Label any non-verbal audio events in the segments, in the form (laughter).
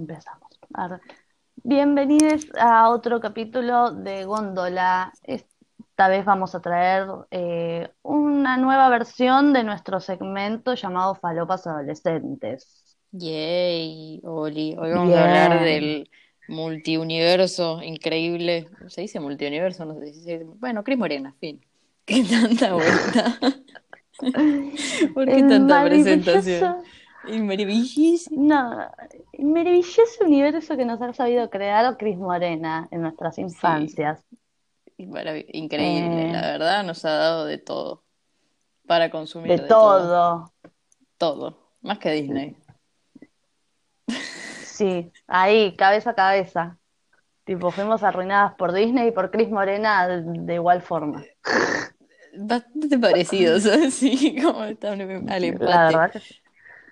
empezamos. Bienvenidos a otro capítulo de Góndola. Esta vez vamos a traer eh, una nueva versión de nuestro segmento llamado Falopas Adolescentes. Yay, Oli. Hoy vamos a hablar del multiuniverso increíble. ¿Se dice multiuniverso? No sé si se dice. Bueno, Cris Morena, fin. (laughs) ¿Qué tanta vuelta? (laughs) ¿Por qué tanta presentación? Y maravillísimo. No, el maravilloso universo que nos ha sabido crear Cris Morena en nuestras infancias. Increíble, Eh. la verdad nos ha dado de todo. Para consumir De de todo. Todo. Más que Disney. Sí, ahí, cabeza a cabeza. Tipo, fuimos arruinadas por Disney y por Cris Morena de, igual forma. Bastante parecidos, ¿sabes? (laughs) Sí, como están al La empate. verdad que sí.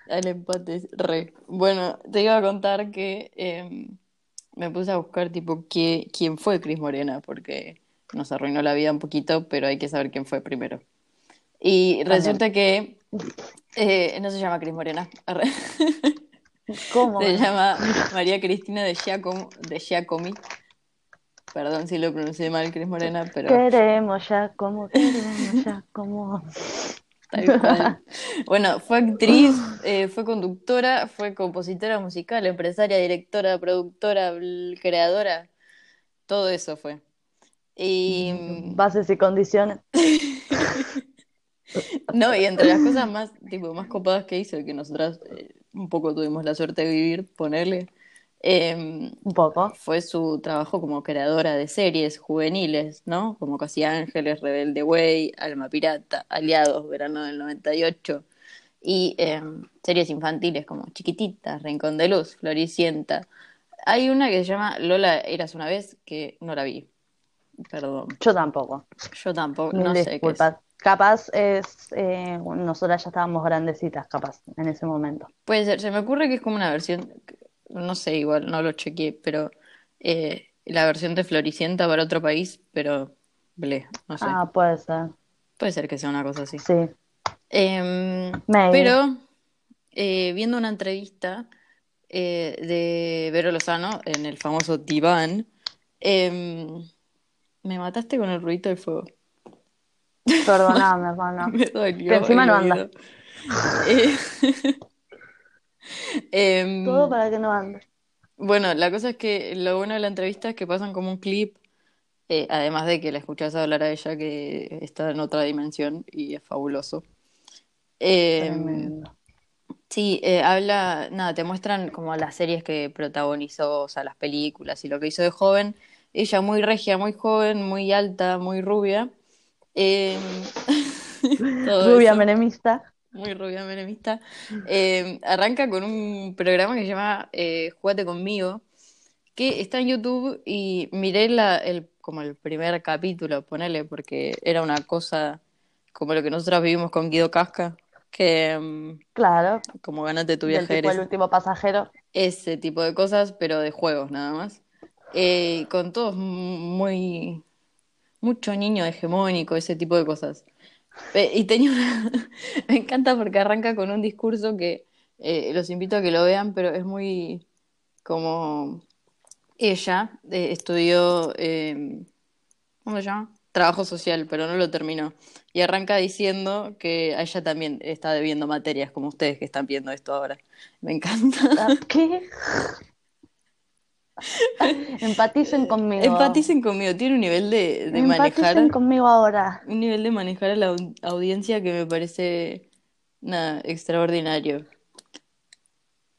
Al empate, re. Bueno, te iba a contar que eh, me puse a buscar, tipo, qué, quién fue Cris Morena, porque nos arruinó la vida un poquito, pero hay que saber quién fue primero. Y resulta que eh, no se llama Cris Morena. ¿Cómo? se llama María Cristina de Giacomo, de Giacomi. Perdón si lo pronuncié mal, Cris Morena, pero Queremos ya como, queremos ya como. Tal cual. (laughs) Bueno, fue actriz, eh, fue conductora, fue compositora musical, empresaria, directora, productora, creadora, todo eso fue. Y Bases y condiciones. (laughs) no, y entre las cosas más, tipo, más copadas que hizo, que nosotras eh, un poco tuvimos la suerte de vivir, ponerle, em, Un poco. fue su trabajo como creadora de series juveniles, ¿no? Como Casi Ángeles, Rebelde Way, Alma Pirata, Aliados, Verano del 98, y eh, series infantiles como Chiquititas, Rincón de Luz, Floricienta. Hay una que se llama Lola, eras una vez, que no la vi. Perdón, Yo tampoco. yo tampoco, no sé qué es. Capaz es. eh, nosotras ya estábamos grandecitas, capaz, en ese momento. Puede ser, se me ocurre que es como una versión, no sé, igual no lo chequeé, pero eh, la versión de Floricienta para otro país, pero ble, no sé. Ah, puede ser. Puede ser que sea una cosa así. Sí. Em, Maybe. pero eh, viendo una entrevista eh, de Vero Lozano en el famoso Diván, em, me mataste con el ruido del fuego. Perdóname, (laughs) hermano. Me dolió Que encima no anda. (laughs) Eh, (laughs) em, Todo para que no ande. Bueno, la cosa es que lo bueno de la entrevista es que pasan como un clip, eh, además de que la escuchás hablar a ella que está en otra dimensión y es fabuloso. Em, Tremendo. Sí, eh, habla, nada, te muestran como las series que protagonizó, o sea, las películas y lo que hizo de joven. Ella muy regia, muy joven, muy alta, muy rubia. Eh, (laughs) todo Rubia eso, menemista. Muy rubia, menemista. Eh, arranca con un programa que se llama eh, Jugate conmigo, que está en YouTube y miré la, el, como el primer capítulo, ponele, porque era una cosa como lo que nosotros vivimos con Guido Casca, que mm, Claro. como ganate tu viaje tipo el último pasajero. ese tipo de cosas, pero de juegos nada más. Eh, con todos muy, mucho niño hegemónico, ese tipo de cosas. Eh, y tenía una... (laughs) Me encanta porque arranca con un discurso que eh, los invito a que lo vean, pero es muy como ella eh, estudió, eh, ¿cómo se llama? Trabajo social, pero no lo terminó. Y arranca diciendo que a ella también está debiendo materias, como ustedes que están viendo esto ahora. Me encanta. Ah, ¿Qué? (laughs) (laughs) Empaticen conmigo. Empaticen conmigo, tiene un nivel de, de manejar, Empaticen conmigo ahora. un nivel de manejar a la au- audiencia que me parece nada, extraordinario. Creo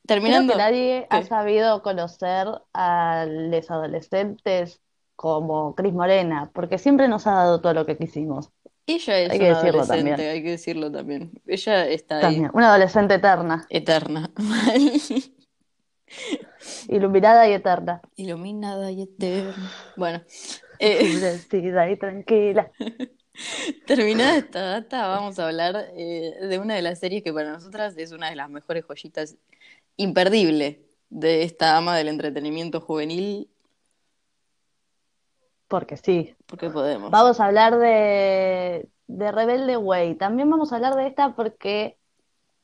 Terminando, que nadie ha sabido conocer a los adolescentes como Cris Morena, porque siempre nos ha dado todo lo que quisimos. ella es Hay que una decirlo adolescente, también. hay que decirlo también. Ella está ahí, una adolescente eterna, eterna, (laughs) iluminada y eterna, iluminada y eterna. Bueno, (laughs) eh, y tranquila. (laughs) terminada esta data, vamos a hablar eh, de una de las series que para nosotras es una de las mejores joyitas imperdible de esta ama del entretenimiento juvenil, Porque sí. porque podemos. Vamos a hablar de, de Rebelde Way. También vamos a hablar de esta porque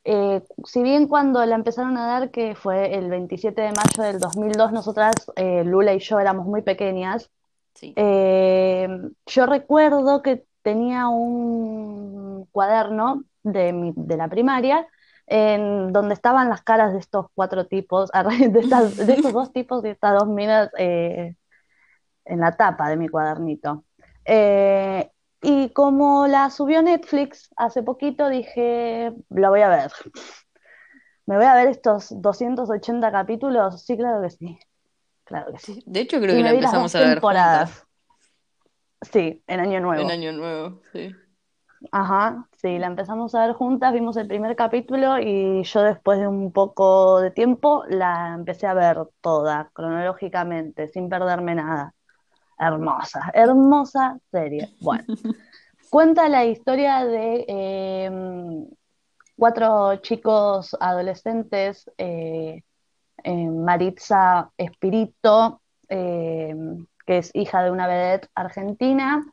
eh, si bien cuando la empezaron a dar, que fue el 27 de mayo del 2002, nosotras, eh, Lula y yo, éramos muy pequeñas, Sí. eh, yo recuerdo que tenía un cuaderno de, mi- de la primaria en donde estaban las caras de estos cuatro tipos, (laughs) de, estas- de estos dos tipos y estas dos minas en la tapa de mi cuadernito. Eh, y como la subió Netflix hace poquito, dije, la voy a ver. ¿Me voy a ver estos 280 capítulos? Sí, claro que sí. Claro que sí. De hecho, creo Y que la empezamos a ver temporadas. juntas Sí, en Año en Nuevo. Año Nuevo. Sí. Ajá, sí, la empezamos a ver juntas, vimos el primer capítulo y yo después de un poco de tiempo la empecé a ver toda, cronológicamente, sin perderme nada. Hermosa, hermosa serie. Bueno, (laughs) cuenta la historia de eh, cuatro chicos adolescentes, eh, eh, Maritza Espirito, que es hija de una vedette argentina,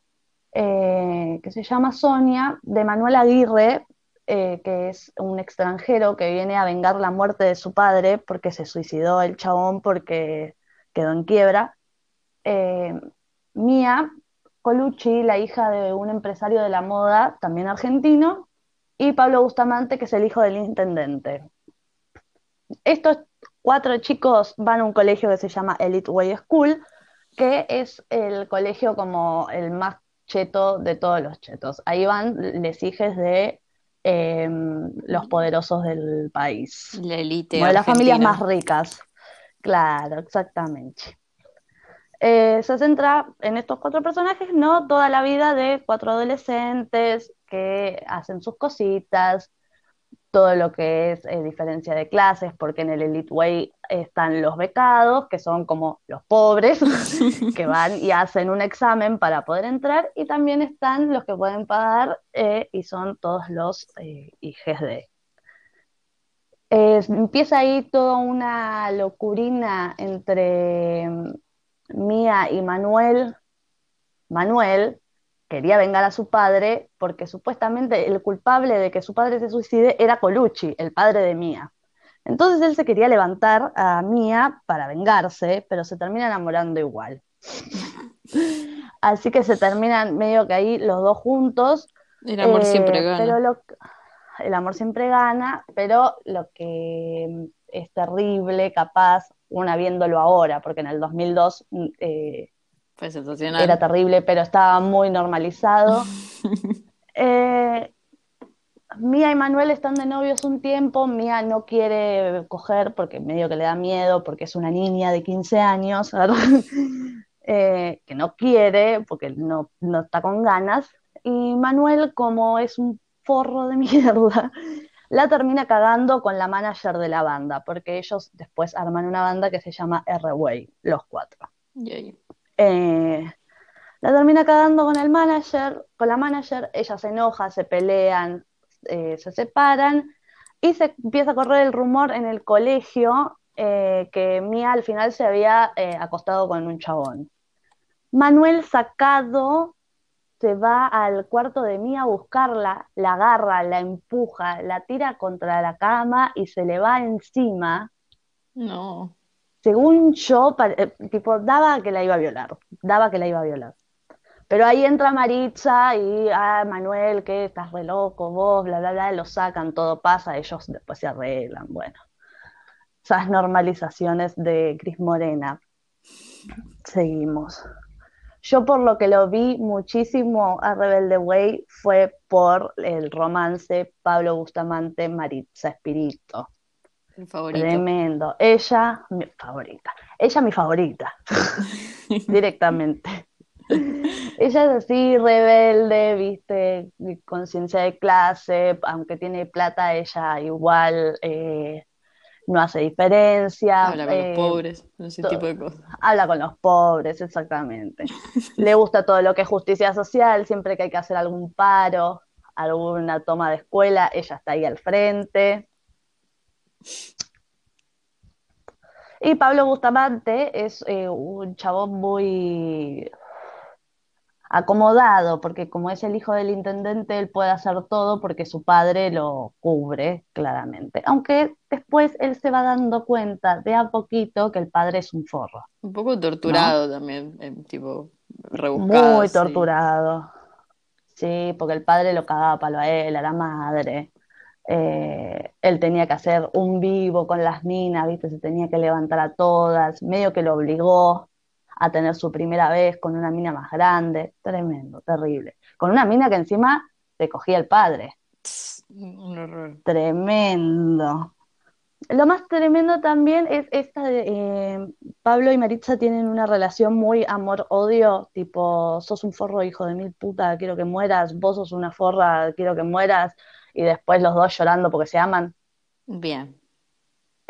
que se llama Sonia, de Manuel Aguirre, que es un extranjero que viene a vengar la muerte de su padre porque se suicidó el chabón porque quedó en quiebra. Eh, Mía Colucci, la hija de un empresario de la moda, también argentino, y Pablo Bustamante, que es el hijo del intendente. Estos cuatro chicos van a un colegio que se llama Elite Way School, que es el colegio como el más cheto de todos los chetos. Ahí van les hijes de eh, los poderosos del país. La Como de las familias más ricas. Claro, exactamente. Eh, se centra en estos cuatro personajes, ¿no? Toda la vida de cuatro adolescentes que hacen sus cositas, todo lo que es eh, diferencia de clases, porque en el Elite Way están los becados, que son como los pobres, (laughs) que van y hacen un examen para poder entrar, y también están los que pueden pagar eh, y son todos los eh. Eh, empieza ahí toda una locurina entre Mía y Manuel. Manuel quería vengar a su padre porque supuestamente el culpable de que su padre se suicide era Colucci, el padre de Mía. Entonces él se quería levantar a Mía para vengarse, pero se termina enamorando igual. (laughs) Así que se terminan medio que ahí los dos juntos. El amor eh, siempre gana. Pero lo, el amor siempre gana, pero lo que es terrible, capaz, una viéndolo ahora, porque en el 2002 mm, eh, Fue sensacional. era terrible, pero estaba muy normalizado. (laughs) Eh, Mía y Manuel están de novios un tiempo, Mía no quiere coger porque medio que le da miedo, porque es una niña de 15 años. (laughs) Eh, que no quiere porque no, no está con ganas, y Manuel, como es un forro de mierda, la termina cagando con la manager de la banda, porque ellos después arman una banda que se llama R-Way, los cuatro. Eh, la termina cagando con el manager, con la manager, ella se enoja, se pelean, eh, se separan y se empieza a correr el rumor en el colegio eh, que Mía al final se había eh, acostado con un chabón. Manuel sacado se va al cuarto de Mía a buscarla, la agarra, la empuja, la tira contra la cama y se le va encima No. según yo, eh, tipo, daba que la iba a violar, daba que la iba a violar. Pero ahí entra Maritza y, ah, Manuel, que estás re loco, vos, bla, bla, bla, lo sacan, todo pasa, ellos después se arreglan, bueno. Esas normalizaciones de Cris Morena. Seguimos. Yo por lo que lo vi muchísimo a Rebelde Way fue por el romance Pablo Bustamante Maritza Espirito. El favorito. Tremendo. Ella, mi favorita. Ella, mi favorita. (laughs) Directamente. Ella es así, rebelde, viste, conciencia de clase, aunque tiene plata, ella igual eh, no hace diferencia. Habla con eh, los pobres, ese tipo de cosas. Habla con los pobres, exactamente. (laughs) Le gusta todo lo que es justicia social, siempre que hay que hacer algún paro, alguna toma de escuela, ella está ahí al frente. Y Pablo Bustamante es eh, un chabón muy acomodado, porque como es el hijo del intendente, él puede hacer todo porque su padre lo cubre claramente. Aunque después él se va dando cuenta de a poquito que el padre es un forro, Un poco ¿no? torturado también, eh, tipo, rebuscado, Muy torturado, sí, porque el padre lo cagaba a palo a él, a la madre. Eh, él tenía que hacer un vivo con las minas, ¿viste? Se tenía que levantar a todas, medio que lo obligó a tener su primera vez con una mina más grande, tremendo, terrible. Con una mina que encima te cogía el padre, un horror. tremendo. Lo más tremendo también es esta de eh, Pablo y Maritza tienen una relación muy amor-odio, tipo, sos un forro hijo de mil puta, quiero que mueras, vos sos una forra, quiero que mueras, y después los dos llorando porque se aman. Bien,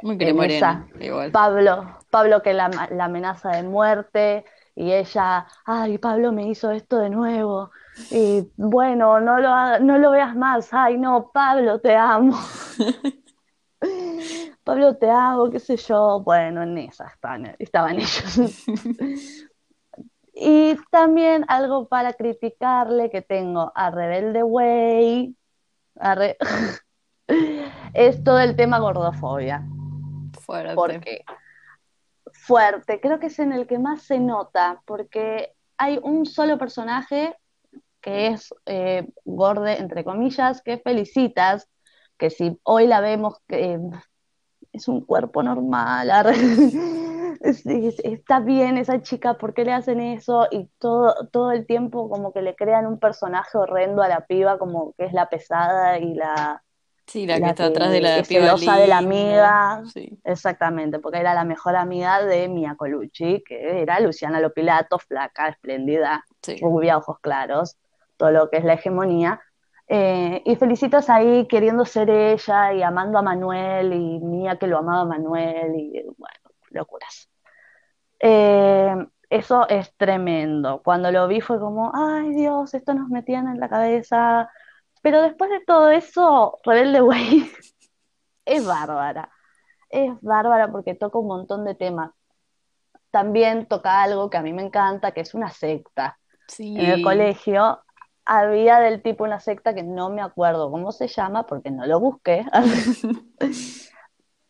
muy En cremorena, esa, igual. Pablo, Pablo que la, la amenaza de muerte, y ella, ay, Pablo me hizo esto de nuevo, y bueno, no lo, no lo veas más, ay, no, Pablo, te amo. (laughs) Pablo, te amo, qué sé yo. Bueno, en esa estaban, estaban ellos. (laughs) Y también algo para criticarle que tengo a Rebelde Way, a Re- (laughs) es todo el tema gordofobia, Fuerte. porque fuerte, creo que es en el que más se nota, porque hay un solo personaje que es eh, Gorde, entre comillas, que felicitas, que si hoy la vemos que es un cuerpo normal, (laughs) está bien esa chica, ¿por qué le hacen eso? Y todo, todo el tiempo como que le crean un personaje horrendo a la piba, como que es la pesada y la, Sí, la que está atrás de que la celosa de la amiga. Sí, Exactamente, porque era la mejor amiga de Mia Colucci, que era Luciana Lopilato, flaca, espléndida, sí. rubia, ojos claros, todo lo que es la hegemonía. Eh, y Felicitas ahí queriendo ser ella y amando a Manuel y Mía que lo amaba a Manuel y bueno, locuras. Eh, eso es tremendo. Cuando lo vi fue como, ay Dios, esto nos metían en la cabeza. Pero después de todo eso, Rebelde Way (laughs) es bárbara. Es bárbara porque toca un montón de temas. También toca algo que a mí me encanta, que es una secta. En el Sí. colegio había del tipo una secta que no me acuerdo cómo se llama porque no lo busqué, (laughs)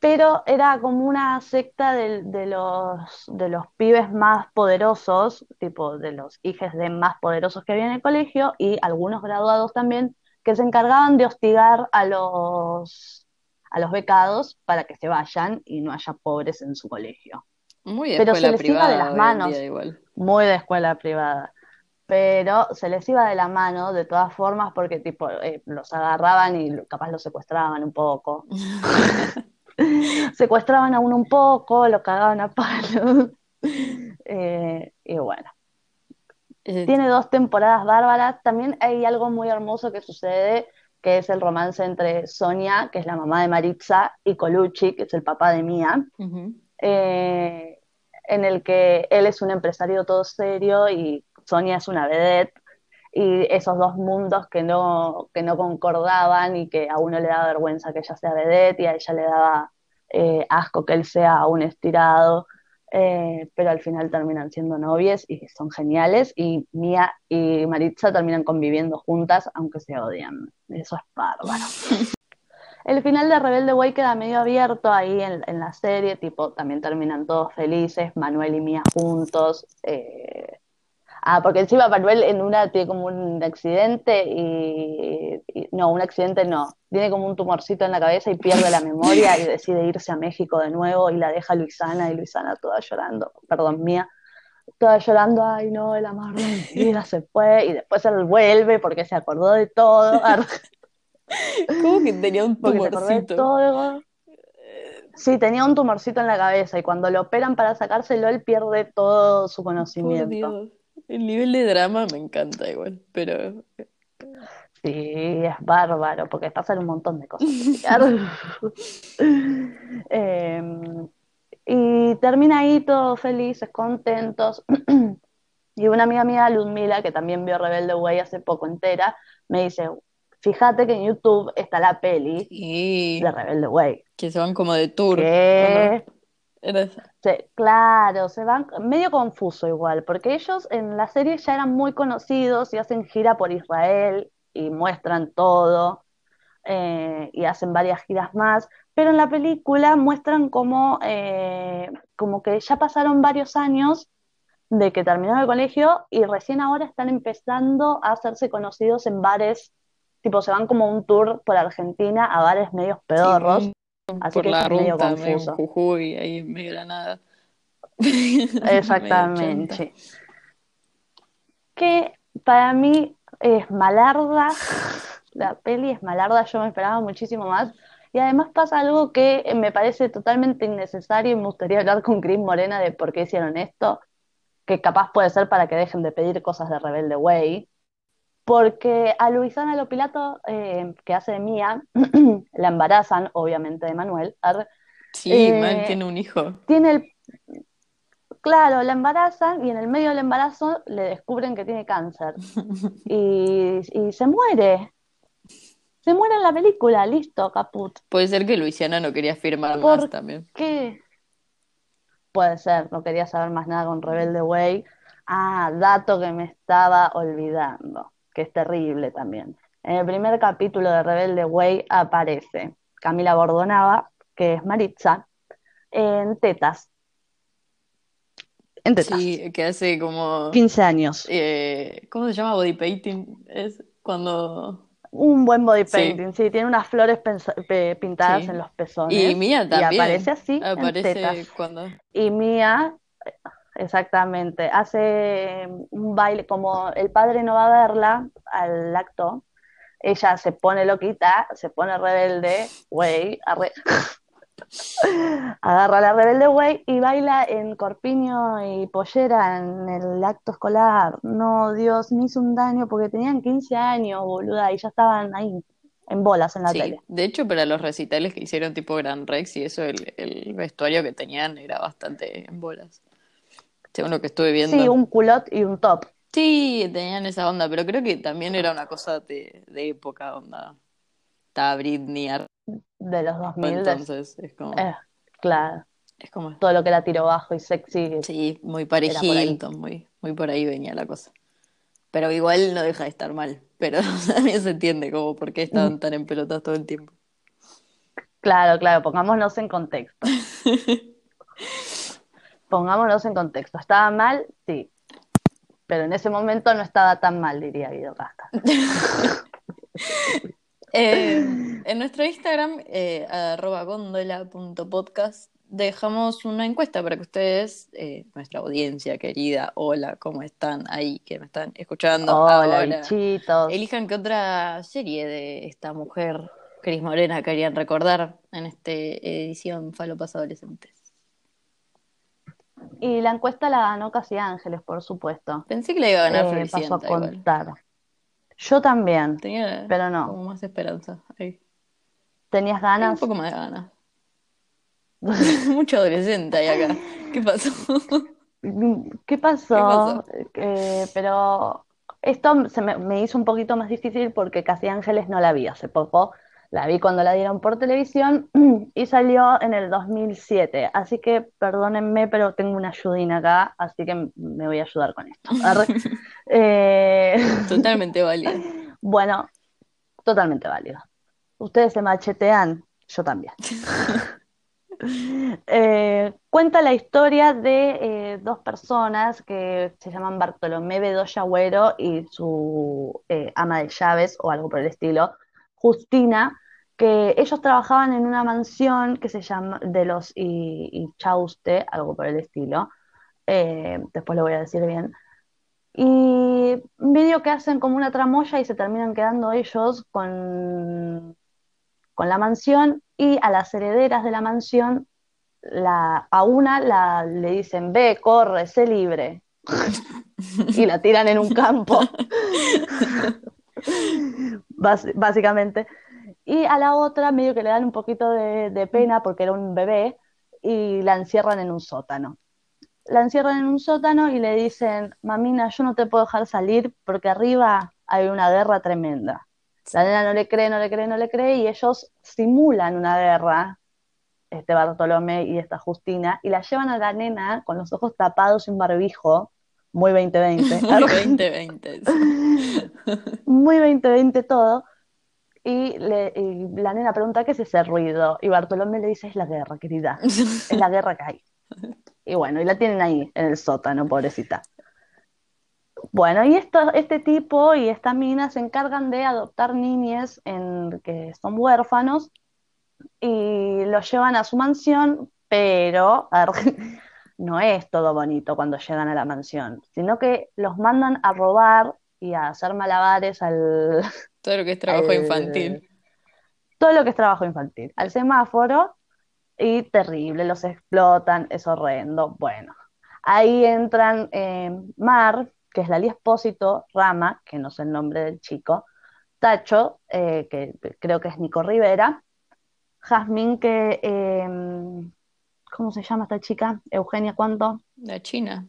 pero era como una secta de, de los, de los pibes más poderosos, tipo de los hijos de más poderosos que había en el colegio y algunos graduados también, que se encargaban de hostigar a los, a los becados para que se vayan y no haya pobres en su colegio. Muy de Pero se escuela les iba de privada las manos, igual. muy de escuela privada pero se les iba de la mano de todas formas porque tipo eh, los agarraban y capaz los secuestraban un poco. (laughs) Secuestraban a uno un poco, lo cagaban a palos. (laughs) Eh, y bueno, Eh, tiene dos temporadas bárbaras. También hay algo muy hermoso que sucede, que es el romance entre Sonia, que es la mamá de Maritza, y Colucci, que es el papá de Mía, eh, en el que él es un empresario todo serio y Sonia es una vedette. Y esos dos mundos que no, que no concordaban y que a uno le daba vergüenza que ella sea vedette y a ella le daba eh, asco que él sea un estirado, eh, pero al final terminan siendo novias y son geniales y Mia y Maritza terminan conviviendo juntas aunque se odian. Eso es bárbaro. (laughs) El final de Rebelde Way queda medio abierto ahí en, en la serie, tipo, también terminan todos felices, Manuel y Mía juntos. eh, Ah, porque encima Manuel en una tiene como un accidente y, y- no, un accidente no, tiene como un tumorcito en la cabeza y pierde la memoria y decide irse a México de nuevo y la deja Luisana y Luisana toda llorando, perdón, mía, toda llorando, ay no, el amor de mi (laughs) vida se fue y después él vuelve porque se acordó de todo, (laughs) ¿Cómo que tenía un tumorcito? Sí, tenía un tumorcito en la cabeza y cuando lo operan para sacárselo él pierde todo su Por conocimiento. Dios. El nivel de drama me encanta igual, pero Sí, es bárbaro, porque pasan un montón de cosas. Eh, (laughs) y termina ahí todos felices, contentos. (clears throat) Y una amiga mía, Ludmila, que también vio Rebelde Way hace poco entera, me dice, fíjate que en YouTube está la peli de sí, Rebelde Way, que se van como de tour, Claro, se van medio confuso igual, porque ellos en la serie ya eran muy conocidos y hacen gira por Israel y muestran todo eh, y hacen varias giras más, pero en la película muestran como, eh, como que ya pasaron varios años de que terminaron el colegio y recién ahora están empezando a hacerse conocidos en bares, tipo se van como un tour por Argentina a bares medios pedorros, así por que la ruta, medio en. Jujuy, ahí en medio Granada. (laughs) Exactamente. Que para mí es malarda, la peli es malarda, yo me esperaba muchísimo más. Y además pasa algo que me parece totalmente innecesario y me gustaría hablar con Cris Morena de por qué hicieron esto, que capaz puede ser para que dejen de pedir cosas de Rebelde Way. Porque a Luisana Lopilato, eh, que hace de Mía, (clears throat) la embarazan, obviamente, de Manuel. Sí, eh, tiene un hijo. tiene el Claro, la embarazan y en el medio del embarazo le descubren que tiene cáncer (laughs) y, y se muere. Se muere en la película, listo, caput. Puede ser que Luisiana no quería firmar más ¿Por también. qué? Puede ser, no quería saber más nada con Rebelde Way. Ah, dato que me estaba olvidando, que es terrible también. En el primer capítulo de Rebelde Way aparece Camila Bordonava, que es Maritza, en tetas. En tetas. Sí, que hace como... 15 años. eh, ¿cómo se llama? Body painting. Es cuando... Un buen body painting, sí, tiene unas flores pintadas en los Y pezones Mía y aparece también. así en Aparece tetas. cuando... Y Mía, exactamente, hace un baile, como el padre no va a verla al acto, ella se pone loquita, se pone rebelde, güey, arre- (laughs) agarra la rebelde güey y baila en corpiño y pollera en el acto escolar. No, Dios, me hizo un daño porque tenían 15 años, boluda, y ya estaban ahí en bolas en la Sí, tele. de hecho para los recitales que hicieron tipo Gran Rex y eso, el, el vestuario que tenían era bastante en bolas. Según lo que estuve Sí, viendo. un culot y un top Sí, tenían esa onda, pero creo que también era una cosa de, de época, onda. Estaba Britney arriba, de los 2000, de- entonces es como, eh, claro, es como, todo lo que era tiro bajo y sexy sí, muy. Hilton, muy, muy por ahí venía la cosa. Pero igual no deja de estar mal, pero (laughs) también se entiende como por qué Mm, estaban tan en pelotas todo el tiempo. Claro, claro, pongámonos en contexto. (laughs) Pongámonos en contexto. ¿Estaba mal? Sí, pero en ese momento no estaba tan mal, diría Guido Casca. (laughs) Eh, en nuestro Instagram, eh, arroba góndola.podcast, dejamos una encuesta para que ustedes, eh, nuestra audiencia querida, hola, ¿cómo están ahí que me están escuchando Hola, ahora? bichitos. Elijan qué otra serie de esta mujer, Cris Morena, querían recordar en esta edición Falopas Adolescentes. Y la encuesta la ganó Casi Ángeles, por supuesto. Pensé que la iba a ganar Eh, pasó a igual. contar. Yo también, Tenía pero no. como más esperanza. ¿Tenías Tenía un ganas? poco más de ganas. (laughs) Mucho adolescente ahí acá. ¿Qué pasó? ¿Qué (laughs) ¿Qué pasó? pasó? Eh, pero esto se me, me hizo un poquito más difícil porque Casi Ángeles no la vi hace poco. La vi cuando la dieron por televisión (clears throat) y salió en el 2007. Así que perdónenme, pero tengo una ayudina acá, así que me voy a ayudar con esto. (laughs) Eh, Totalmente (laughs) válida. bueno, totalmente válido. Ustedes se machetean, yo también. (laughs) Eh, cuenta la historia de eh, dos personas que se llaman Bartolomé Bedoya Agüero y su eh, ama de llaves o algo por el estilo, Justina, que ellos trabajaban en una mansión que se llama de los I- Ichauste, algo por el estilo. Eh, después lo voy a decir bien. Y medio que hacen como una tramoya y se terminan quedando ellos con, con la mansión y a las herederas de la mansión, la, a una la, le dicen, ve, corre, sé libre. (laughs) Y la tiran en un campo, (laughs) básicamente. Y a la otra medio que le dan un poquito de, de pena porque era un bebé y la encierran en un sótano la encierran en un sótano y le dicen, mamina, yo no te puedo dejar salir porque arriba hay una guerra tremenda. La nena no le cree, no le cree, no le cree y ellos simulan una guerra este Bartolomé y esta Justina, y la llevan a la nena con los ojos tapados y un barbijo, muy 2020. (laughs) Muy 2020. (laughs) muy 2020 todo. Y, le, y la nena pregunta qué es ese ruido. Y Bartolomé le dice, es la guerra, querida. Es la guerra que hay. (laughs) Y bueno, y la tienen ahí, en el sótano, pobrecita. Bueno, y esto, este tipo y esta mina se encargan de adoptar niñas en, que son huérfanos y los llevan a su mansión, pero (laughs) no es todo bonito cuando llegan a la mansión, sino que los mandan a robar y a hacer malabares al... Todo lo que es trabajo al- infantil. Todo lo que es trabajo infantil, al semáforo y terrible, los explotan, es horrendo. Bueno, ahí entran eh, Mar, que es Lali Espósito, Rama, que no sé el nombre del chico, Tacho, eh, que creo que es Nico Rivera, Jazmín, que, eh, ¿cómo se llama esta chica? Eugenia, ¿cuánto? La China.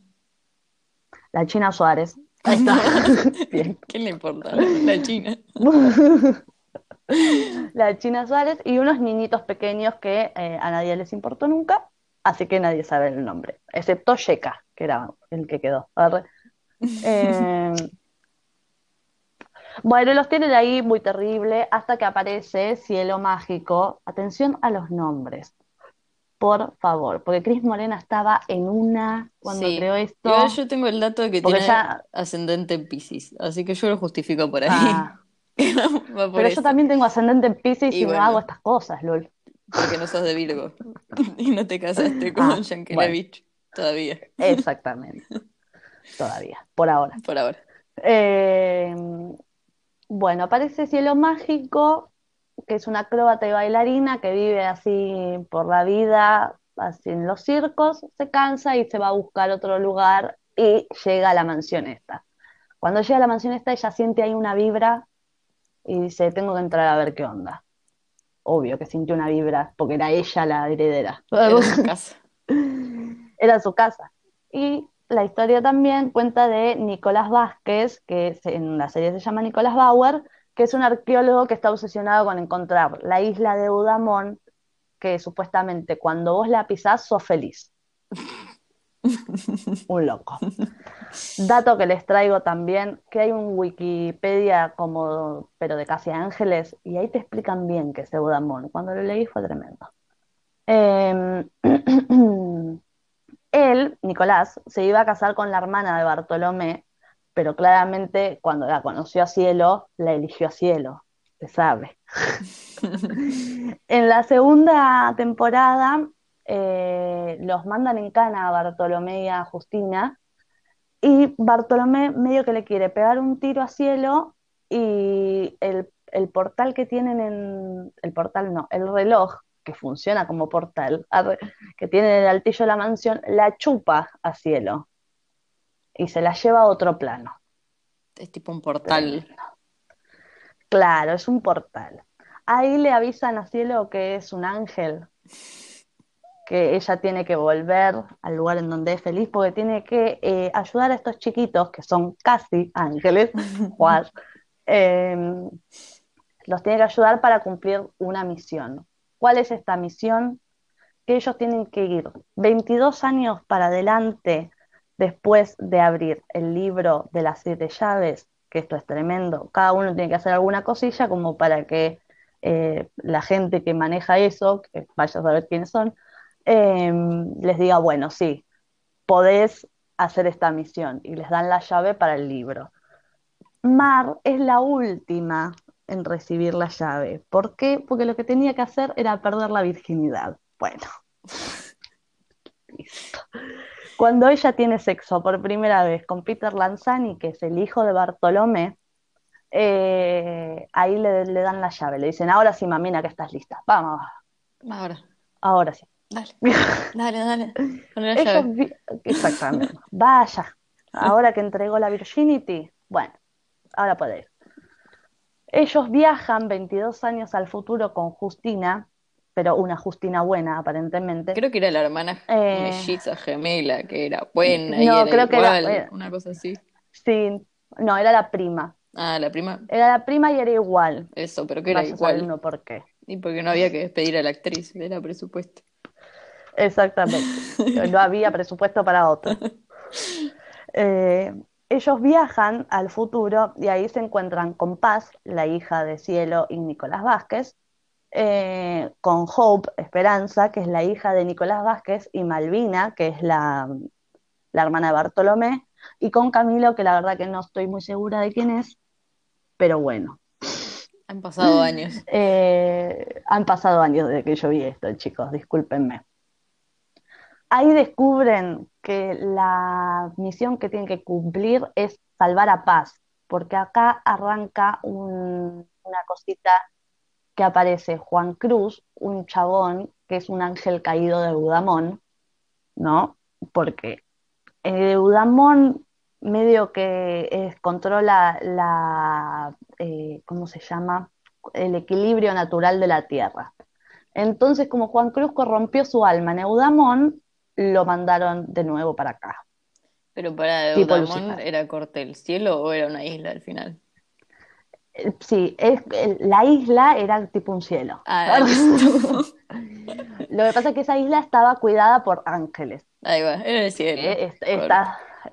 La China Suárez. Ahí está. (laughs) Bien. ¿Quién le importa? La China. (laughs) La China Suárez y unos niñitos pequeños que eh, a nadie les importó nunca, así que nadie sabe el nombre, excepto Sheka, que era el que quedó. Eh, (laughs) bueno, los tienen ahí muy terrible hasta que aparece Cielo Mágico. Atención a los nombres, por favor, porque Cris Morena estaba en una cuando Sí. creó esto. Igual yo tengo el dato de que Porque tiene ya- ascendente en Piscis, así que yo lo justifico por ahí. Ah, (laughs) por pero eso, yo también tengo ascendente en Piscis Y y, bueno. no hago estas cosas, Lul. porque no sos de Virgo (laughs) y no te casaste con Ah, Yankelevich todavía, Exactamente. Todavía, por ahora. por ahora. Eh, bueno, aparece Cielo Mágico, que es una acróbata y bailarina que vive así por la vida, así en los circos, se cansa y se va a buscar otro lugar y llega a la mansión esta. Cuando llega a la mansión esta, ella siente ahí una vibra y dice, tengo que entrar a ver qué onda. Obvio que sintió una vibra, porque era ella la heredera. Era su casa. era su casa. Y la historia también cuenta de Nicolás Vázquez, que en la serie se llama Nicolás Bauer, que es un arqueólogo que está obsesionado con encontrar la isla de Udamón, que supuestamente cuando vos la pisás sos feliz. (laughs) Un loco. Dato que les traigo también, que hay un Wikipedia como, pero de casi ángeles, y ahí te explican bien qué es Eudamón. Cuando lo leí fue tremendo. Eh, (clears throat) él, Nicolás, se iba a casar con la hermana de Bartolomé, pero claramente cuando la conoció a Cielo, la eligió a Cielo, se sabe. (laughs) En la segunda temporada eh, los mandan en cana a Bartolomé y a Justina, y Bartolomé medio que le quiere pegar un tiro a Cielo y el, el portal que tienen en, el portal no, el reloj que funciona como portal, que tiene en el altillo de la mansión, la chupa a Cielo y se la lleva a otro plano. Es tipo un portal. Claro, es un portal. Ahí le avisan a Cielo que es un ángel, que ella tiene que volver al lugar en donde es feliz, porque tiene que eh, ayudar a estos chiquitos, que son casi ángeles, (laughs) Juan, eh, los tiene que ayudar para cumplir una misión. ¿Cuál es esta misión? Que ellos tienen que ir 22 años para adelante después de abrir el libro de las siete llaves, que esto es tremendo. Cada uno tiene que hacer alguna cosilla como para que eh, la gente que maneja eso, que vaya a saber quiénes son, eh, les diga, bueno, sí, podés hacer esta misión y les dan la llave para el libro. Mar es la última en recibir la llave. ¿Por qué? Porque lo que tenía que hacer era perder la virginidad. Bueno. Cuando ella tiene sexo por primera vez con Peter Lanzani, que es el hijo de Bartolomé, eh, ahí le, le dan la llave, le dicen, ahora sí, mamina, que estás lista. Vamos, Ahora, ahora sí. dale, (laughs) dale, dale. La Ellos llave. Exactamente. (laughs) Vaya, ahora que entregó la Virginity, bueno, ahora puede ir. Ellos viajan 22 años al futuro con Justina, pero una Justina buena, aparentemente. Creo que era la hermana Eh, melliza gemela, que era buena y No, era creo que era- igual, era- una cosa así. Sí, no, era la prima. Ah, la prima, Era la prima y era igual. eso, pero que era igual. uno por qué. Y porque no había que despedir a la actriz, era presupuesto. Exactamente. (laughs) No había presupuesto para otro. (laughs) Eh, ellos viajan al futuro y ahí se encuentran con Paz, la hija de Cielo y Nicolás Vázquez, eh, con Hope, Esperanza, que es la hija de Nicolás Vázquez, y Malvina, que es la, la hermana de Bartolomé, y con Camilo, que la verdad que no estoy muy segura de quién es, pero bueno. Han pasado años. (laughs) Eh, han pasado años desde que yo vi esto, chicos, discúlpenme. Ahí descubren que la misión que tienen que cumplir es salvar a Paz, porque acá arranca un- una cosita que aparece Juan Cruz, un chabón que es un ángel caído de Eudamón, ¿no? Porque eh, Eudamón medio que es- controla la, eh, ¿cómo se llama? El equilibrio natural de la Tierra. Entonces, como Juan Cruz corrompió su alma en Eudamón, lo mandaron de nuevo para acá. Pero para Eudamón. ¿era corte el cielo o era una isla al final? Eh, Sí, es, la isla era tipo un cielo. Ah. (laughs) Lo que pasa es que esa isla estaba cuidada por ángeles. Ahí va, era el cielo. es-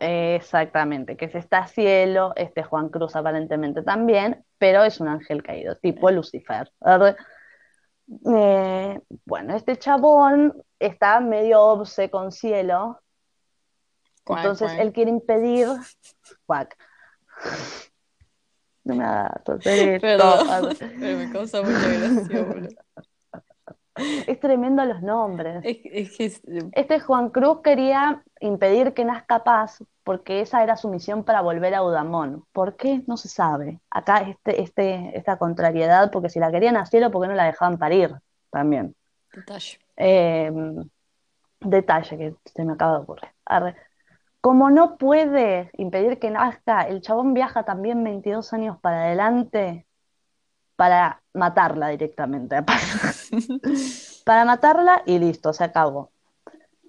eh, exactamente, que es está cielo, este Juan Cruz aparentemente también, pero es un ángel caído, tipo Lucifer. ¿verdad? Eh, bueno, este chabón está medio obse con cielo, Cuac, entonces cuac. él quiere impedir. Cuac. No me hagas hacer esto. Perdón, pero me causa mucha gracia, boludo. Es tremendo los nombres. Es, es que es- Este Juan Cruz quería impedir que nazca paz porque esa era su misión para volver a Udamón. ¿Por qué? No se sabe. Acá este, este, esta contrariedad, porque si la querían a cielo, ¿por qué no la dejaban parir? También. detalle. Eh, detalle que se me acaba de ocurrir. Arre. Como no puede impedir que nazca, el chabón viaja también 22 años para adelante para matarla directamente. (laughs) para matarla y listo, se acabó.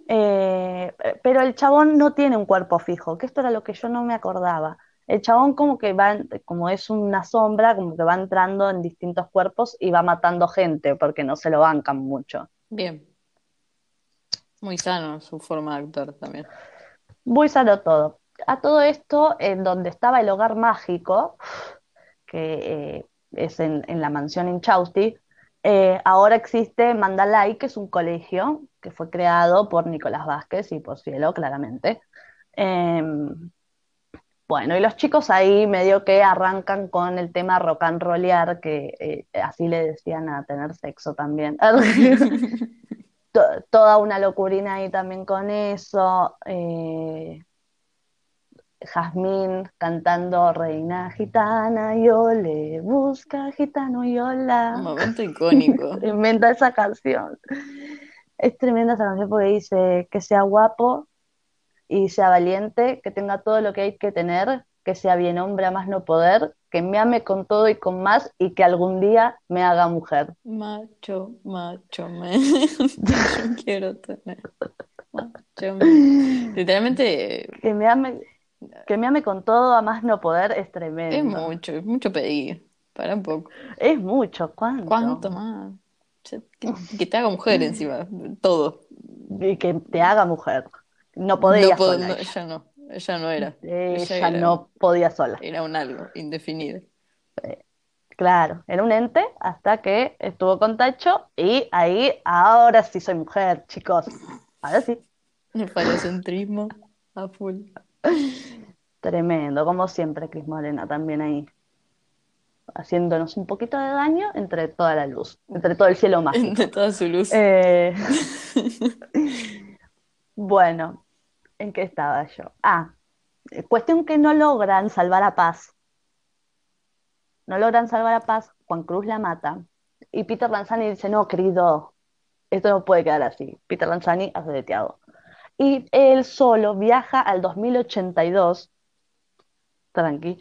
Eh, pero el chabón no tiene un cuerpo fijo, que esto era lo que yo no me acordaba. El chabón como que va, como es una sombra, como que va entrando en distintos cuerpos y va matando gente porque no se lo bancan mucho. Bien. Muy sano su forma de actuar también. Muy sano todo. A todo esto, en donde estaba el hogar mágico, que eh, es en, en la mansión Inchausti, eh, ahora existe Mandalay, que es un colegio que fue creado por Nicolás Vázquez y por Cielo, claramente. Em, bueno, y los chicos ahí medio que arrancan con el tema rock and rollear, que eh, así le decían a tener sexo también. (laughs) (laughs) To- Toda una locurina ahí también con eso. eh, Jazmín cantando Reina Gitana, yo le busca gitano, yo Un la. momento icónico. (laughs) Inventa esa canción. Es tremenda esa canción porque dice que sea guapo y sea valiente, que tenga todo lo que hay que tener, que sea bien hombre a más no poder, que me ame con todo y con más y que algún día me haga mujer. Macho, macho, man. (laughs) Yo quiero tener. Macho, man. Literalmente Que me ame, que me ame con todo a más no poder es es tremendo. mucho, es mucho pedir. Para un poco. Es mucho, ¿cuánto? ¿Cuánto más? Que, que te haga mujer encima, todo. Y que te haga mujer. No podía No puedo- sola no, ella. ella no, ella no era. Ella era, no podía sola. era un algo indefinido. Claro, era un ente hasta que estuvo con Tacho y ahí, ahora sí soy mujer, chicos. Ahora sí. El falocentrismo a full. Tremendo, como siempre, Cris Morena también ahí. Haciéndonos un poquito de daño entre toda la luz, entre todo el cielo mágico. Entre toda su luz. Eh, (laughs) (laughs) bueno, ¿en qué estaba yo? Ah, eh, cuestión que no logran salvar a Paz. No logran salvar a Paz, Juan Cruz la mata. Y Peter Lanzani dice, no, querido, esto no puede quedar así. Peter Lanzani hace de Tiago. Y él solo viaja al 2082, tranqui,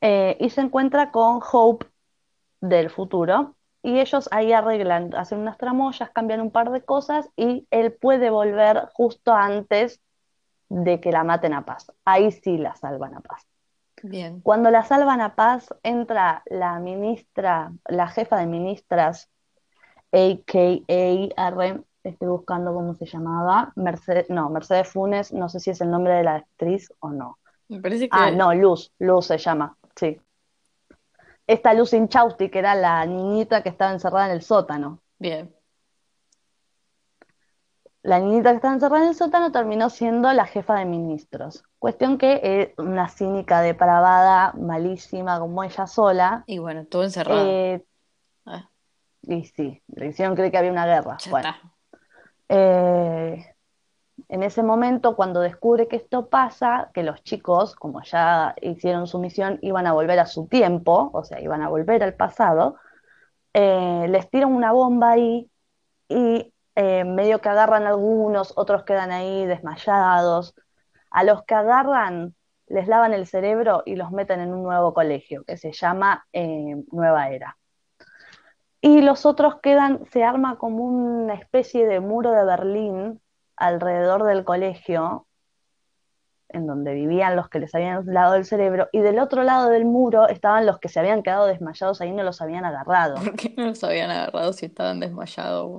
eh, y se encuentra con Hope del futuro. Y ellos ahí arreglan, hacen unas tramoyas, cambian un par de cosas y él puede volver justo antes de que la maten a Paz. Ahí sí la salvan a Paz. Bien. Cuando la salvan a Paz, entra la ministra, la jefa de ministras, a.k.a. Estoy buscando cómo se llamaba, Mercedes, no, Mercedes Funes, no sé si es el nombre de la actriz o no. Me parece Ah, que... no, Luz, Luz se llama, sí. Esta Luz Inchausti, que era la niñita que estaba encerrada en el sótano. Bien. La niñita que estaba encerrada en el sótano terminó siendo la jefa de ministros. Cuestión que es una cínica depravada, malísima, como ella sola. Y bueno, todo encerrado. eh, Ah, y sí, le hicieron creer que había una guerra. ya Bueno, está. eh, en ese momento, cuando descubre que esto pasa, que los chicos, como ya hicieron su misión, iban a volver a su tiempo, o sea, iban a volver al pasado, eh, les tiran una bomba ahí y eh, medio que agarran algunos, otros quedan ahí desmayados. A los que agarran, les lavan el cerebro y los meten en un nuevo colegio que se llama eh, Nueva Era. Y los otros quedan, se arma como una especie de muro de Berlín alrededor del colegio, en donde vivían los que les habían lavado el cerebro, y del otro lado del muro estaban los que se habían quedado desmayados ahí no los habían agarrado. (laughs) ¿Por qué no los habían agarrado si estaban desmayados?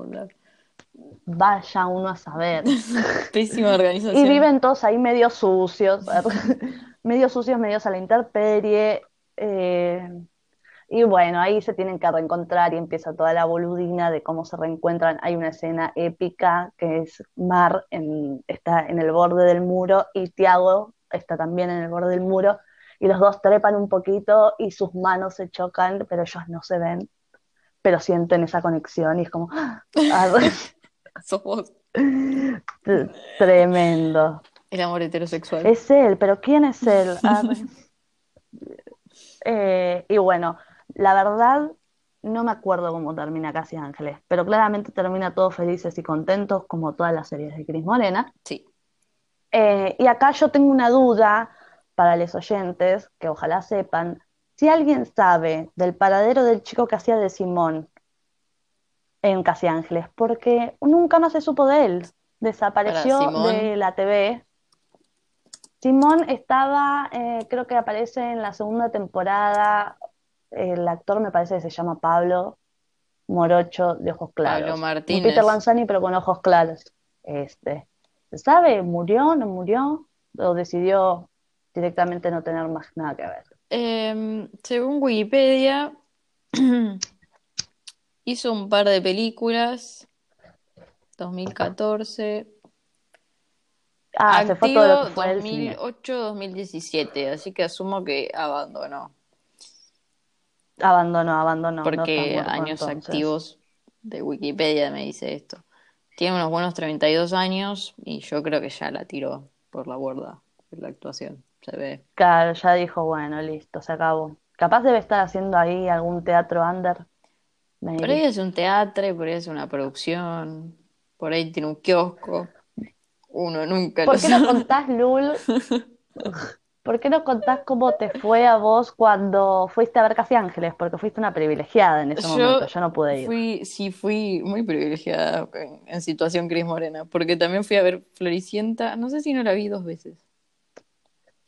Vaya uno a saber. (laughs) Pésima Y organización. viven todos ahí medio sucios, (laughs) medio sucios, medios a la intemperie. eh, y bueno, ahí se tienen que reencontrar y empieza toda la boludina de cómo se reencuentran. Hay una escena épica que es Mar en- está en el borde del muro y Tiago está también en el borde del muro. Y los dos trepan un poquito y sus manos se chocan, pero ellos no se ven, pero sienten esa conexión y es como ¡ah! (laughs) Sos vos. (laughs) tremendo. El amor heterosexual. Es él, pero ¿quién es él? (laughs) Arre. Eh, y bueno, la verdad, no me acuerdo cómo termina Casi Ángeles, pero claramente termina todos felices y contentos, como todas las series de Cris Morena. Sí. Eh, y acá yo tengo una duda para los oyentes, que ojalá sepan, si alguien sabe del paradero del chico que hacía de Simón en Casi Ángeles, porque nunca más se supo de él, desapareció de la TV. Simón estaba, eh, creo que aparece en la segunda temporada, el actor me parece que se llama Pablo Morocho, de ojos claros. Pablo Martínez. Peter Lanzani, pero con ojos claros. Este. ¿Se sabe? ¿Murió? ¿No murió? ¿O decidió directamente no tener más nada que ver? Em, según Wikipedia, (clears throat) hizo un par de películas. 2014. Ah, se fue todo lo que Activo fue el cine. 2008-2017, así que asumo que abandonó. Abandonó, abandonó. Porque años entonces. activos de Wikipedia me dice esto. Tiene unos buenos 32 años y yo creo que ya la tiró por la borda la actuación. Se ve. Claro, ya dijo, bueno, listo, se acabó. Capaz debe estar haciendo ahí algún teatro under. maybe. Por ahí es un teatro, por ahí es una producción, por ahí tiene un kiosco. Uno nunca lo ¿Por qué no contás, Lul? (laughs) ¿Por qué no contás cómo te fue a vos cuando fuiste a ver Casi Ángeles? Porque fuiste una privilegiada en ese Yo momento, yo no pude ir. fui, sí, fui muy privilegiada en, en situación Cris Morena, porque también fui a ver Floricienta, no sé si no la vi dos veces,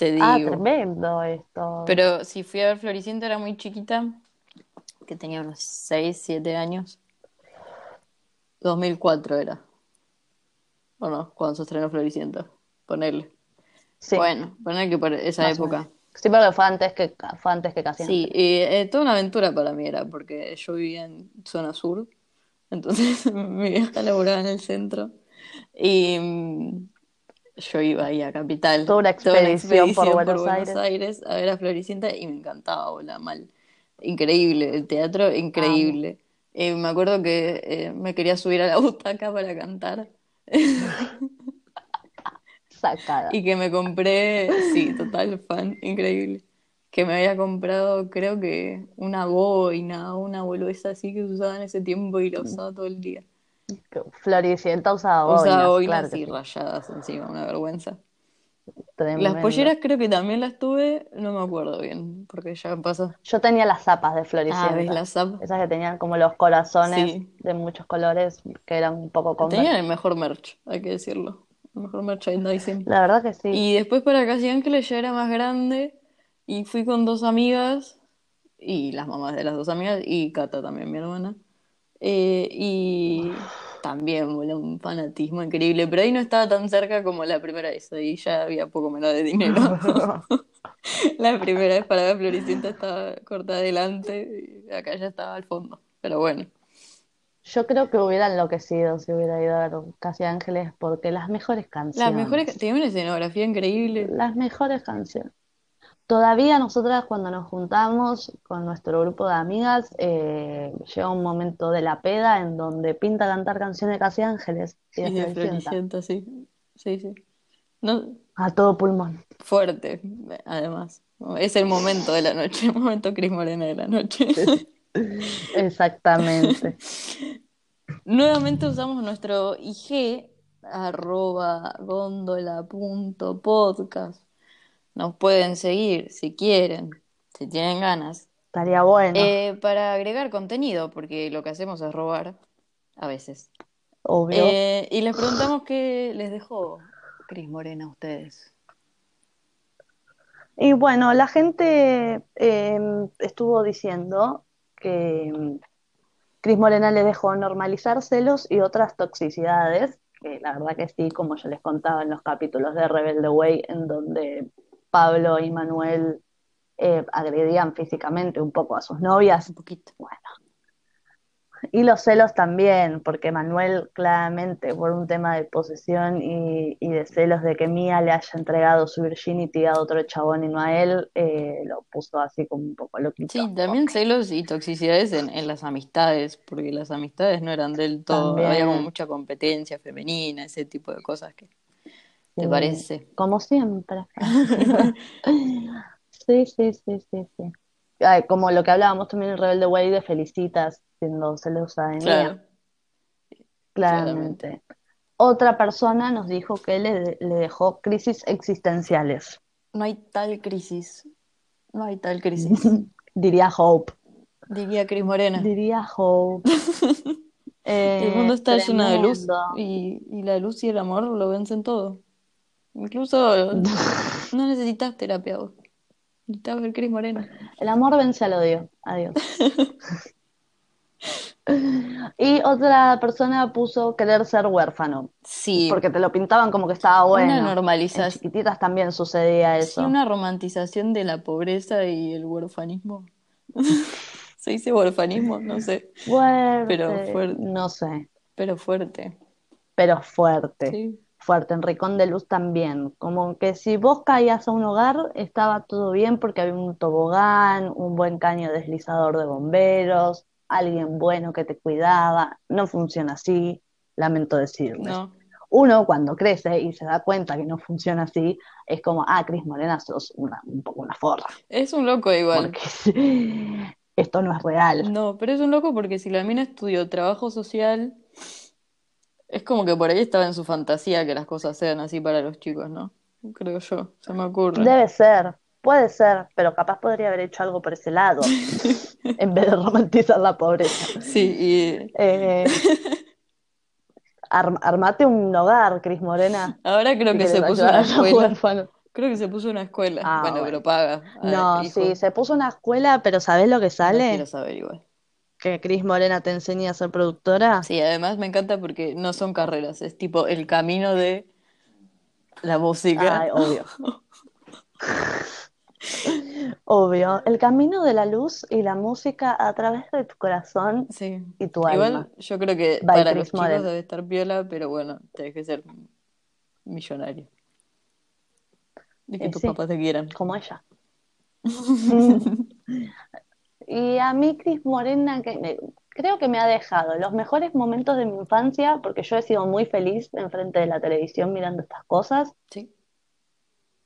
te Ah, digo. tremendo esto. Pero si fui a ver Floricienta era muy chiquita, que tenía unos 6, 7 años. 2004 era. ¿O no? Cuando se estrenó Floricienta. Ponerle. Sí, Bueno, poner que por esa más época. Sí, pero fue antes que, fue antes que Casi Sí, y eh, toda una aventura para mí era, porque yo vivía en zona sur, (laughs) entonces (laughs) mi vieja laburaba en el centro y mm, yo iba ahí a Capital, Toda una toda una expedición por Buenos por Buenos Aires. Aires a ver a Floricienta y me encantaba, hola, mal. Increíble, el teatro increíble. Eh, me acuerdo que eh, me quería subir a la (laughs) butaca para cantar Sacada. y que me compré, sí, total fan, increíble. Que me había comprado, creo que una boina, una boludeza así que se usaba en ese tiempo y la usaba todo el día. Floricienta usaba Usaba boinas, boinas claro y sí. rayadas encima, una vergüenza. Las polleras creo que también las tuve, no me acuerdo bien, porque ya pasó. Yo tenía las zapas de Ah, ¿ves Floricienta. la zap? Esas que tenían como los corazones Sí. de muchos colores, que eran un poco Tenían Converse. el mejor merch, hay que decirlo. El mejor merchandising. La verdad que sí. Y después para Casi Ángeles ya era más grande y fui con dos amigas y las mamás de las dos amigas y Cata también, mi hermana. Eh, y también, boludo, un fanatismo increíble, pero ahí no estaba tan cerca como la primera vez, ahí ya había poco menos de dinero. (laughs) La primera vez para ver Floricienta estaba corta adelante y acá ya estaba al fondo, pero bueno. Yo creo que hubiera enloquecido si hubiera ido a ver Casi Ángeles, porque las mejores Las canciones, mejores, tiene una escenografía increíble. las mejores canciones. Todavía nosotras cuando nos juntamos con nuestro grupo de amigas, eh, llega un momento de la peda en donde pinta cantar canciones de Casi Ángeles y de Y de Floricienta, Floricienta, sí. Sí, sí. No, a todo pulmón. fuerte, además. Es el momento de la noche, el momento Cris Morena de la noche. (laughs) Exactamente. (laughs) Nuevamente usamos nuestro IG, arroba gondola.podcast. Nos pueden seguir si quieren, si tienen ganas, Estaría bueno, eh, para agregar contenido, porque lo que hacemos es robar, a veces. obvio. Eh, y les preguntamos qué les dejó Cris Morena a ustedes. Y bueno, la gente eh, estuvo diciendo que mm, Cris Morena le dejó normalizar celos y otras toxicidades, que la verdad que sí, como yo les contaba en los capítulos de Rebelde Way, en donde Pablo y Manuel eh, agredían físicamente un poco a sus novias. Un poquito. Bueno, y los celos también, porque Manuel claramente por un tema de posesión y, y de celos de que Mía le haya entregado su virginity a otro chabón y no a él, eh, lo puso así como un poco loquito. Sí, también celos y toxicidades en, en las amistades, porque las amistades no eran del todo, había como mucha competencia femenina, ese tipo de cosas que te parece. como siempre. (laughs) Sí, sí, sí, sí, sí. Ay, como lo que hablábamos también en Rebelde Way de Felicitas siendo celosa de Claro, claramente. claramente. Otra persona nos dijo que le, le dejó crisis existenciales. No hay tal crisis, no hay tal crisis, (laughs) Diría Hope. diría Cris Morena. Diría Hope. (laughs) El mundo Eh, está lleno de luz tremendo. y, y la luz y el amor lo vencen todo. Incluso (laughs) no necesitas terapia vos. Necesitas ver Cris Morena. El amor vence al odio. Adiós. Y otra persona puso querer ser huérfano, Sí, porque te lo pintaban como que estaba una bueno. En normalización, chiquititas también sucedía sí, eso. una romantización de la pobreza y el huerfanismo. (laughs) ¿Se dice huerfanismo? No sé, pero fuerte, no sé, pero fuerte. pero fuerte. Sí, Fuerte, en Ricón de Luz también. Como que si vos caías a un hogar, estaba todo bien porque había un tobogán, un buen caño deslizador de bomberos, alguien bueno que te cuidaba. No funciona así, lamento decirles. no. Uno cuando crece y se da cuenta que no funciona así, es como, ah, Cris Morena, sos una, un poco una forra, Es un loco igual. porque (laughs) esto no es real. No, pero es un loco porque si la mina estudió trabajo social, es como que por ahí estaba en su fantasía que las cosas sean así para los chicos, ¿no? Creo yo, se me ocurre. Debe ser, puede ser, pero capaz podría haber hecho algo por ese lado, (laughs) en vez de romantizar la pobreza. Sí, y Eh, ar- armate un hogar, Cris Morena, ahora creo que se puso una escuela. Creo que se puso una escuela. Ah, Bueno, bueno. pero paga. a No, sí, se puso una escuela, pero ¿sabés lo que No sale? quiero saber igual. Que Cris Morena te enseña a ser productora. Sí, además me encanta porque no son carreras, es tipo el camino de la música. Ay, obvio. Obvio. El camino de la luz y la música a través de tu corazón Sí. y tu Igual alma. yo creo que By para Chris los chicos debe estar piola, pero bueno, tenés que ser millonario. Y que Eh, tus sí. papás te quieran. como ella. (laughs) Y a mí, Cris Morena, que me- creo que me ha dejado los mejores momentos de mi infancia, porque yo he sido muy feliz enfrente de la televisión mirando estas cosas. Sí.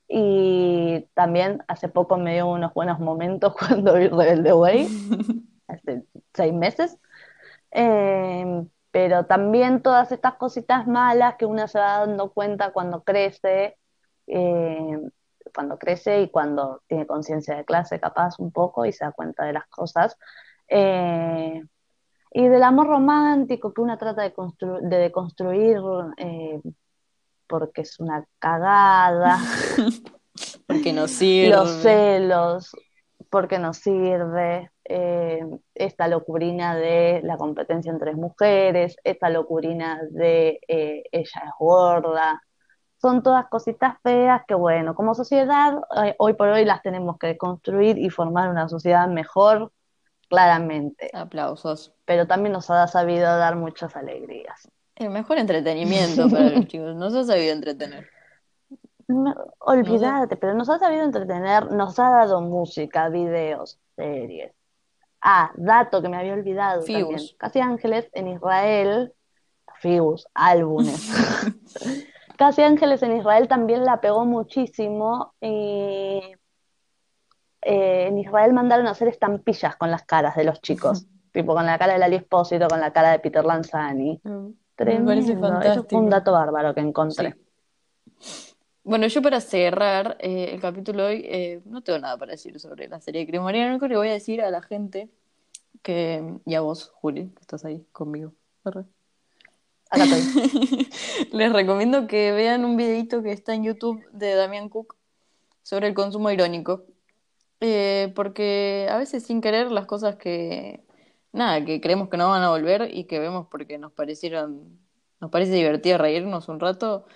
Y también hace poco me dio unos buenos momentos (laughs) cuando vi Rebelde Way, (laughs) hace seis meses. Eh, pero también todas estas cositas malas que uno se va dando cuenta cuando crece, eh, cuando crece y cuando tiene conciencia de clase, capaz un poco, y se da cuenta de las cosas. Eh, y del amor romántico que uno trata de, constru- de deconstruir eh, porque es una cagada, (laughs) Porque no sirve. los celos, porque no sirve, eh, esta locurina de la competencia entre mujeres, esta locurina de eh, ella es gorda. Son todas cositas feas que, bueno, como sociedad, eh, hoy por hoy las tenemos que construir y formar una sociedad mejor, claramente. Aplausos. Pero también nos ha sabido dar muchas alegrías. El mejor entretenimiento para los (laughs) chicos. Nos ha sabido entretener. No, olvídate, pero nos ha sabido entretener, nos ha dado música, videos, series. Ah, dato que me había olvidado también. Fibus. Casi Ángeles en Israel, Fibus, álbumes. (laughs) Casi Ángeles en Israel también la pegó muchísimo y eh, en Israel mandaron a hacer estampillas con las caras de los chicos, (laughs) tipo con la cara de Lali Espósito, con la cara de Peter Lanzani. Me Tremendo, eso fue un dato bárbaro que encontré. Bueno, yo para cerrar eh, el capítulo hoy, eh, no tengo nada para decir sobre la serie de Cris Morena. Lo único que le voy a decir a la gente que, y a vos, Juli, que estás ahí conmigo. (laughs) Les recomiendo que vean un videito que está en YouTube de Damián Cook sobre el consumo irónico. Eh, porque a veces sin querer las cosas que, nada, que creemos que no van a volver y que vemos porque nos parecieron, nos parece divertido reírnos un rato,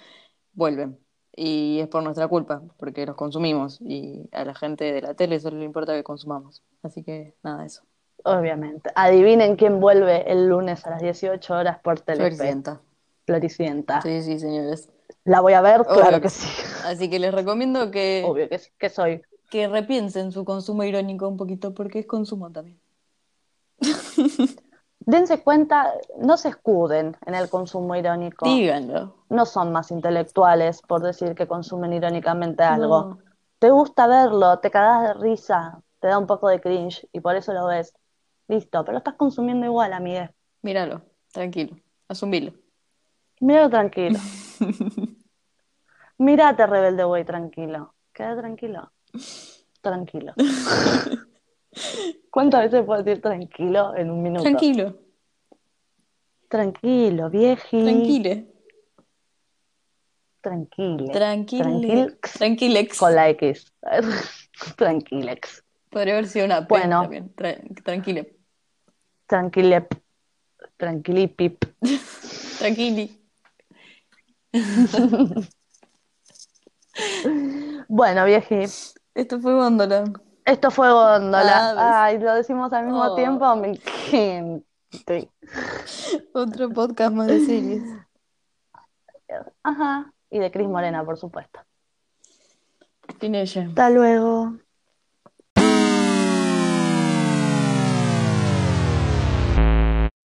vuelven. Y es por nuestra culpa, porque los consumimos y a la gente de la tele solo le importa que consumamos. Así que nada, eso. Obviamente. Adivinen quién vuelve el lunes a las 18 horas por Telefe. Floricienta. Floricienta. Sí, sí, señores. ¿La voy a ver? Obvio Claro que que sí. (laughs) Así que les recomiendo que, Obvio que que soy. que repiensen su consumo irónico un poquito, porque es consumo también. (laughs) Dense cuenta, no se escuden en el consumo irónico. Díganlo. No son más intelectuales por decir que consumen irónicamente algo. No. Te gusta verlo, te cagas de risa, te da un poco de cringe y por eso lo ves. Listo, pero estás consumiendo igual, amigue. Míralo, tranquilo, asumilo. Míralo tranquilo. (laughs) Mírate, rebelde güey, tranquilo. Queda tranquilo. Tranquilo. (laughs) ¿Cuántas veces puedo decir tranquilo en un minuto? Tranquilo, Tranquilo, vieji. tranquile, Tranquile. tranquile, Tranquil- tranquilex. Con la X. (laughs) Tranquilex. Podría haber sido una P Bueno. también. Tra- tranquile, Tranquilep. Tranquilipip. tranquili. (laughs) (laughs) Bueno, vieji. Esto fue Góndola. Esto fue Góndola. Ah. Ay, lo decimos al mismo Oh. tiempo. Me encanta. Otro podcast más de series. Ajá. Y de Cris Morena, por supuesto. Ella. Hasta luego.